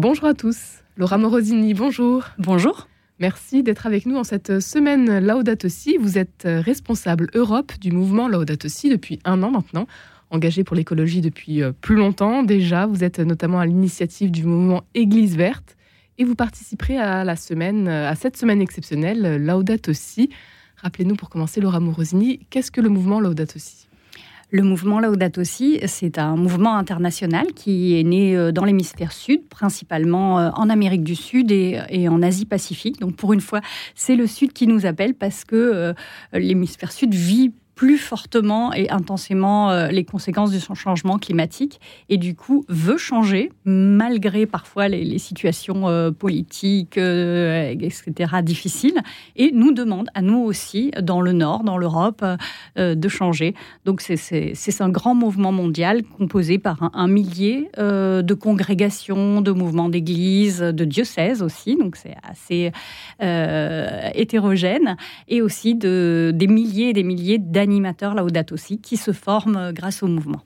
Bonjour à tous. Laura Morosini, bonjour. Bonjour. Merci d'être avec nous en cette semaine Laudato Si. Vous êtes responsable Europe du mouvement Laudato Si depuis un an maintenant, engagé pour l'écologie depuis euh, plus longtemps déjà. Vous êtes notamment à l'initiative du mouvement Église verte et vous participerez à la semaine, à cette semaine exceptionnelle Laudato Si. Rappelez-nous pour commencer, Laura Morosini, qu'est-ce que le mouvement Laudato Si? Le mouvement Laudato Si, c'est un mouvement international qui est né euh, dans l'hémisphère sud, principalement euh, en Amérique du Sud et, en Asie-Pacifique. Donc pour une fois, c'est le Sud qui nous appelle parce que euh, l'hémisphère sud vit plus fortement et intensément euh, les conséquences du changement climatique et du coup veut changer malgré parfois les, situations euh, politiques, euh, etc., difficiles et nous demande à nous aussi dans le Nord, dans l'Europe, de changer. Donc c'est un grand mouvement mondial composé par un, millier de congrégations, de mouvements d'églises, de diocèses aussi, donc c'est assez hétérogène et aussi de, des milliers et des milliers d'années animateurs Laudato aussi, qui se forment euh, grâce au mouvement.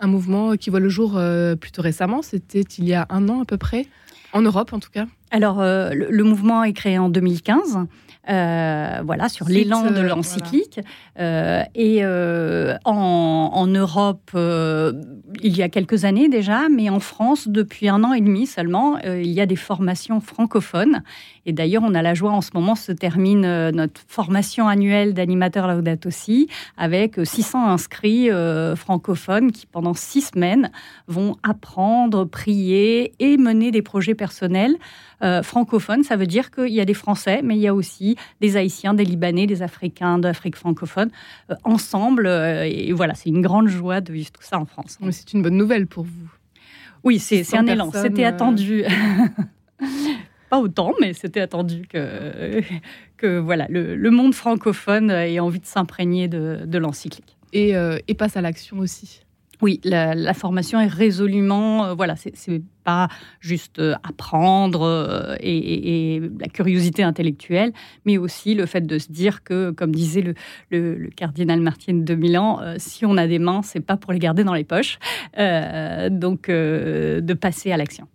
Un mouvement qui voit le jour euh, plutôt récemment, c'était il y a un an à peu près, en Europe en tout cas. Alors, euh, le, mouvement est créé en 2015. Voilà, sur l'élan de l'encyclique. et en, en, Europe, il y a quelques années déjà, mais en France, depuis un an et demi seulement, il y a des formations francophones. Et d'ailleurs, on a la joie en ce moment, se termine euh, notre formation annuelle d'animateur Laudato Si avec 600 inscrits euh, francophones qui, pendant six semaines, vont apprendre, prier et mener des projets personnels euh, francophones. Ça veut dire qu'il y a des Français, mais il y a aussi des Haïtiens, des Libanais, des Africains d'Afrique francophone ensemble. et voilà, c'est une grande joie de vivre tout ça en France. C'est une bonne nouvelle pour vous. Oui, c'est un élan. C'était attendu. autant, mais c'était attendu que, que voilà, le, monde francophone ait envie de s'imprégner de, l'encyclique. Euh, et, passe à l'action aussi. Oui, la, formation est résolument, euh, voilà, c'est pas juste euh, apprendre et, la curiosité intellectuelle, mais aussi le fait de se dire que, comme disait le, cardinal Martin de Milan, si on a des mains, c'est pas pour les garder dans les poches, donc de passer à l'action.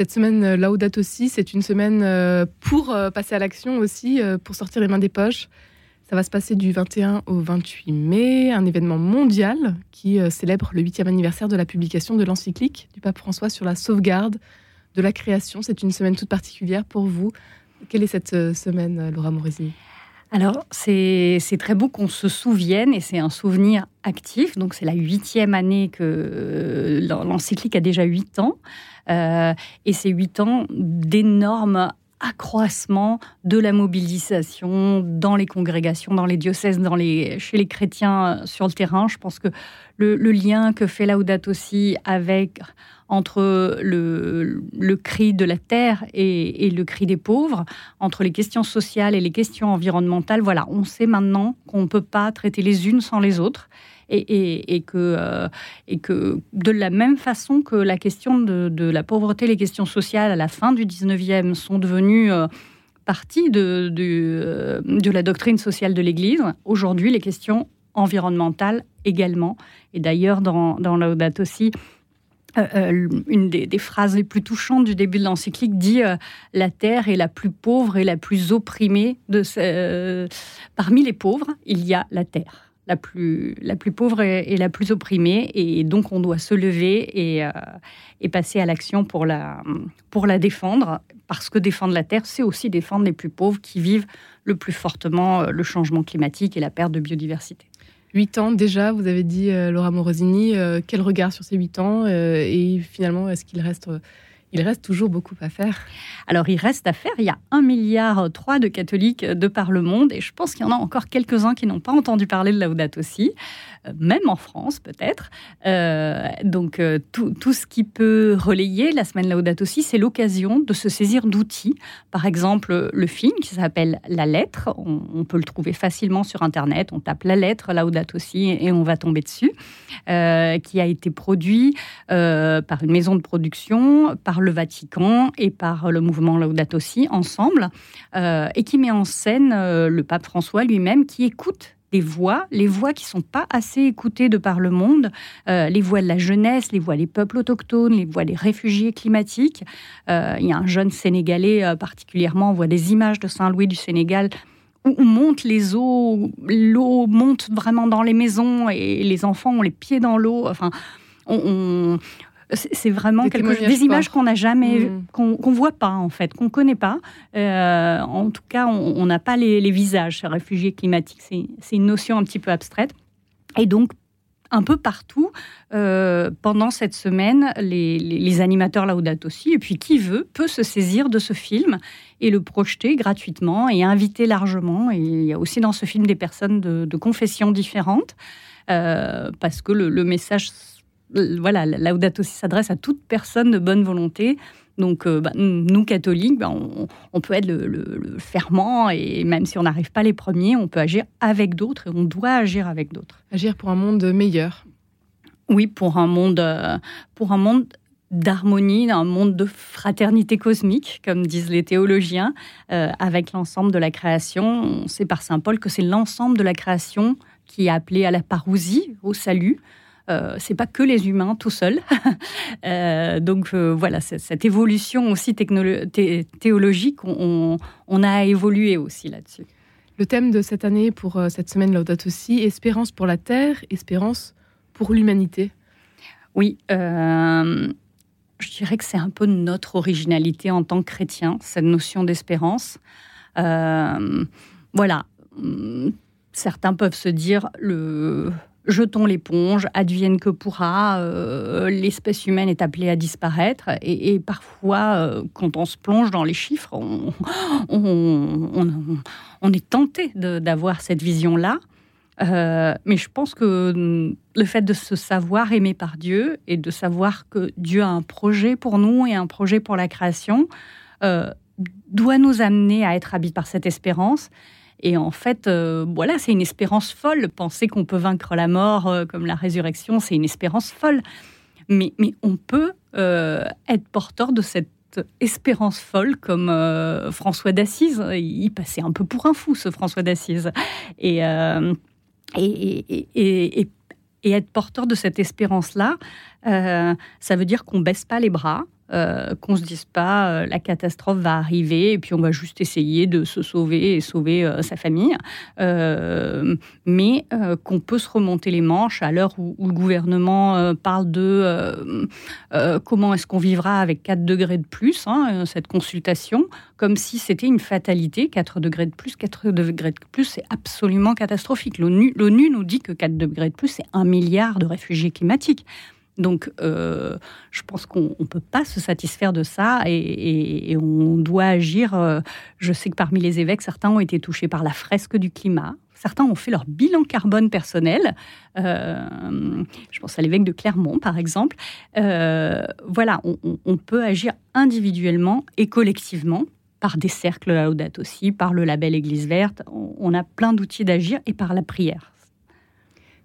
Cette semaine euh, Laudato aussi, c'est une semaine euh, pour euh, passer à l'action aussi, pour sortir les mains des poches. Ça va se passer du 21 au 28 mai, un événement mondial qui célèbre le huitième anniversaire de la publication de l'encyclique du pape François sur la sauvegarde de la création. C'est une semaine toute particulière pour vous. Quelle est cette semaine, Laura Moresi? Alors, c'est très beau qu'on se souvienne, et c'est un souvenir actif. Donc, c'est la huitième année que l'encyclique a déjà huit ans. Euh, et c'est huit ans d'énormes accroissement de la mobilisation dans les congrégations, dans les diocèses, dans les, chez les chrétiens euh, sur le terrain. Je pense que le, lien que fait Laudato aussi avec entre le, cri de la terre et, le cri des pauvres, entre les questions sociales et les questions environnementales, voilà, on sait maintenant qu'on ne peut pas traiter les unes sans les autres et, que, euh, et que de la même façon que la question de, la pauvreté, les questions sociales à la fin du 19e sont devenues euh, partie de, euh, de, la doctrine sociale de l'Église, aujourd'hui les questions environnementales également. Et d'ailleurs, dans, dans Laudato aussi, une des, phrases les plus touchantes du début de l'encyclique dit La terre est la plus pauvre et la plus opprimée de parmi les pauvres, il y a la terre la plus, la plus pauvre et, la plus opprimée. Et donc, on doit se lever et, euh, et passer à l'action pour la, pour la défendre. Parce que défendre la Terre, c'est aussi défendre les plus pauvres qui vivent le plus fortement euh, le changement climatique et la perte de biodiversité. Huit ans déjà, vous avez dit, euh, Laura Morosini. quel regard sur ces huit ans Et finalement, est-ce qu'il reste il reste toujours beaucoup à faire. Alors, il reste à faire. Il y a un milliard trois de catholiques de par le monde, et je pense qu'il y en a encore quelques-uns qui n'ont pas entendu parler de Laudato aussi, euh, même en France peut-être. Euh, donc, euh, tout, tout, ce qui peut relayer la semaine Laudato aussi, c'est l'occasion de se saisir d'outils. Par exemple, le film qui s'appelle La Lettre. On, peut le trouver facilement sur Internet. On tape La Lettre Laudato aussi et on va tomber dessus. qui a été produit par une maison de production, par le Vatican et par le mouvement Laudato Si ensemble, euh, et qui met en scène euh, le pape François lui-même qui écoute des voix, les voix qui sont pas assez écoutées de par le monde, euh, les voix de la jeunesse, les voix des peuples autochtones, les voix des réfugiés climatiques. Il y a un jeune Sénégalais particulièrement, on voit des images de Saint-Louis du Sénégal où montent les eaux, l'eau monte vraiment dans les maisons et les enfants ont les pieds dans l'eau. Enfin, on, c'est vraiment des, quelque chose, des images qu'on n'a jamais, mmh. qu'on voit pas en fait, qu'on connaît pas. Euh, en tout cas, on n'a pas les, visages. Réfugiés climatiques, c'est une notion un petit peu abstraite. Et donc, un peu partout, euh, pendant cette semaine, les, les, animateurs Laudato aussi, et puis qui veut, peut se saisir de ce film et le projeter gratuitement et inviter largement. Et il y a aussi dans ce film des personnes de, confessions différentes, euh, parce que le, le message voilà, Laudato aussi s'adresse à toute personne de bonne volonté. Donc, euh, bah, nous, catholiques, bah, on, peut être le, ferment et même si on n'arrive pas les premiers, on peut agir avec d'autres et on doit agir avec d'autres. Agir pour un monde meilleur. Oui, pour un monde, euh, pour un monde d'harmonie, un monde de fraternité cosmique, comme disent les théologiens, euh, avec l'ensemble de la création. On sait par Saint Paul que c'est l'ensemble de la création qui est appelé à la parousie, au salut. Euh, c'est pas que les humains tout seuls. Euh, donc euh, voilà, cette évolution aussi théologique, on, a évolué aussi là-dessus. Le thème de cette année pour cette semaine Laudato aussi, espérance pour la terre, espérance pour l'humanité. Oui, je dirais que c'est un peu notre originalité en tant que chrétien, cette notion d'espérance. voilà, certains peuvent se dire le jetons l'éponge, advienne que pourra, euh, l'espèce humaine est appelée à disparaître. Et, parfois, euh, quand on se plonge dans les chiffres, on, est tenté d'avoir cette vision-là. Euh, mais je pense que le fait de se savoir aimé par Dieu et de savoir que Dieu a un projet pour nous et un projet pour la création doit nous amener à être habités par cette espérance et en fait, euh, voilà, c'est une espérance folle. Penser qu'on peut vaincre la mort euh, comme la résurrection, c'est une espérance folle. Mais, mais on peut euh, être porteur de cette espérance folle comme François d'Assise. Il passait un peu pour un fou, ce François d'Assise. Et, et, et, et, être porteur de cette espérance-là, ça veut dire qu'on baisse pas les bras, euh, qu'on se dise pas euh, la catastrophe va arriver et puis on va juste essayer de se sauver et sauver euh, sa famille, mais qu'on peut se remonter les manches à l'heure où, le gouvernement parle de comment est-ce qu'on vivra avec 4 degrés de plus, hein, cette consultation, comme si c'était une fatalité, 4 degrés de plus, 4 degrés de plus, c'est absolument catastrophique. L'ONU nous dit que 4 degrés de plus, c'est un milliard de réfugiés climatiques. Donc, euh, je pense qu'on ne peut pas se satisfaire de ça et, on doit agir. Euh, je sais que parmi les évêques, certains ont été touchés par la fresque du climat. Certains ont fait leur bilan carbone personnel. Euh, je pense à l'évêque de Clermont, par exemple. voilà, on, peut agir individuellement et collectivement par des cercles à date aussi, par le label Église verte. on a plein d'outils d'agir et par la prière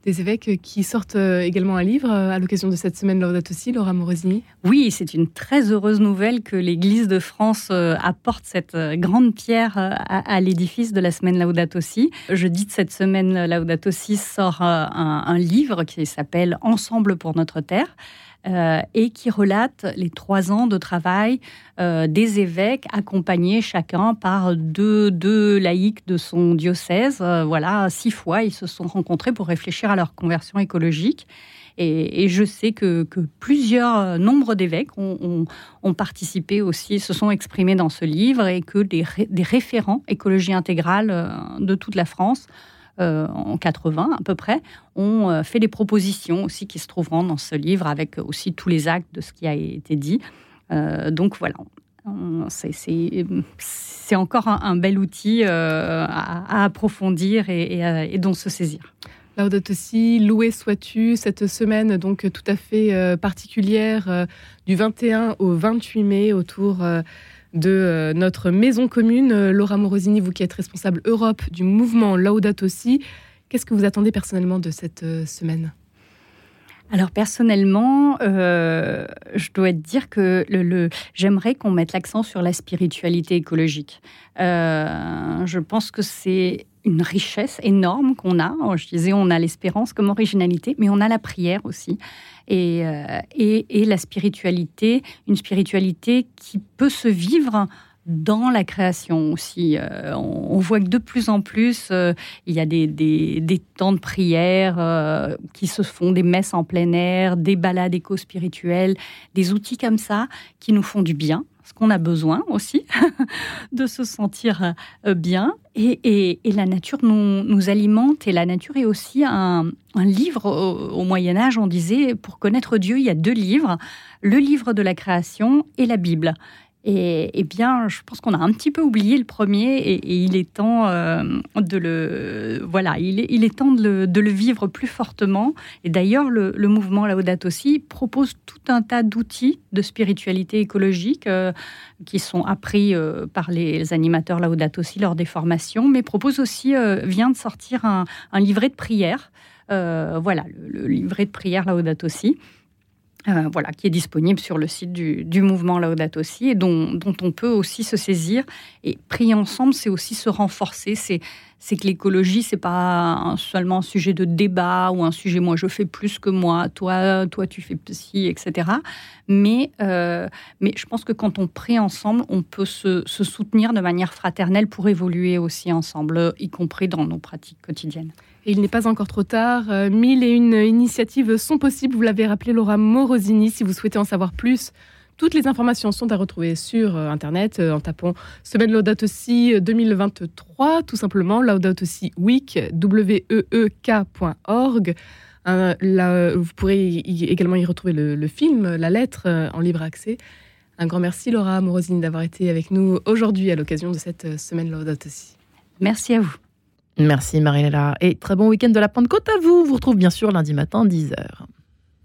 des évêques qui sortent euh, également un livre euh, à l'occasion de cette semaine Laudato aussi, Laura Morosini. Oui, c'est une très heureuse nouvelle que l'Église de France euh, apporte cette grande pierre à, l'édifice de la semaine Laudato aussi. Je dis de cette semaine Laudato aussi sort un livre qui s'appelle Ensemble pour notre terre. Euh, et qui relate les trois ans de travail euh, des évêques accompagnés chacun par deux, laïcs de son diocèse. Euh, voilà, six fois, ils se sont rencontrés pour réfléchir à leur conversion écologique. Et, je sais que, plusieurs nombres d'évêques ont, participé aussi, se sont exprimés dans ce livre et que des, des référents écologie intégrale de toute la France euh, en 80 à peu près, ont euh, fait des propositions aussi qui se trouveront dans ce livre avec aussi tous les actes de ce qui a été dit. Euh, donc voilà, c'est encore un, bel outil à, approfondir et, dont se saisir. Laudato aussi, loué sois-tu, cette semaine donc tout à fait particulière du 21 au 28 mai autour de euh, notre maison commune. Euh, Laura Morosini, vous qui êtes responsable Europe du mouvement Laudato aussi, qu'est-ce que vous attendez personnellement de cette euh, semaine? Alors personnellement, je dois dire que j'aimerais qu'on mette l'accent sur la spiritualité écologique. je pense que c'est une richesse énorme qu'on a. Je disais, on a l'espérance comme originalité, mais on a la prière aussi. Et, et, la spiritualité, une spiritualité qui peut se vivre dans la création aussi. on, voit que de plus en plus, il y a des, des, des temps de prière qui se font, des messes en plein air, des balades éco-spirituelles, des outils comme ça qui nous font du bien ce qu'on a besoin aussi, de se sentir euh, bien. Et, la nature nous, alimente. Et la nature est aussi un, livre. au Moyen Âge, on disait, pour connaître Dieu, il y a deux livres, le livre de la création et la Bible. Et, eh bien, je pense qu'on a un petit peu oublié le premier et, il est temps euh, de le voilà, il est, temps de le, vivre plus fortement. Et d'ailleurs, le, mouvement Laudato aussi propose tout un tas d'outils de spiritualité écologique euh, qui sont appris euh, par les animateurs Laudato aussi lors des formations, mais propose aussi vient de sortir un, livret de prière. voilà, le, livret de prière Laudato aussi. Euh, voilà, qui est disponible sur le site du, mouvement Laudato aussi et dont, on peut aussi se saisir. Et prier ensemble, c'est aussi se renforcer. C'est, que l'écologie, c'est pas seulement un sujet de débat ou un sujet moi je fais plus que moi, toi, toi tu fais ci, etc. Mais, euh, mais je pense que quand on prie ensemble, on peut se soutenir de manière fraternelle pour évoluer aussi ensemble, y compris dans nos pratiques quotidiennes il n'est pas encore trop tard. Euh, mille et une initiatives sont possibles. Vous l'avez rappelé, Laura Morosini. Si vous souhaitez en savoir plus, toutes les informations sont à retrouver sur euh, Internet euh, en tapant Semaine Laudato Si 2023, tout simplement, Laudato Si Week, w e e k.org. vous pourrez également y retrouver le, film, la lettre en libre accès. Un grand merci, Laura Morosini, d'avoir été avec nous aujourd'hui à l'occasion de cette Semaine Laudato Si. Merci à vous. Merci Marinella et très bon week-end de la Pentecôte à vous. Vous retrouve bien sûr lundi matin 10h.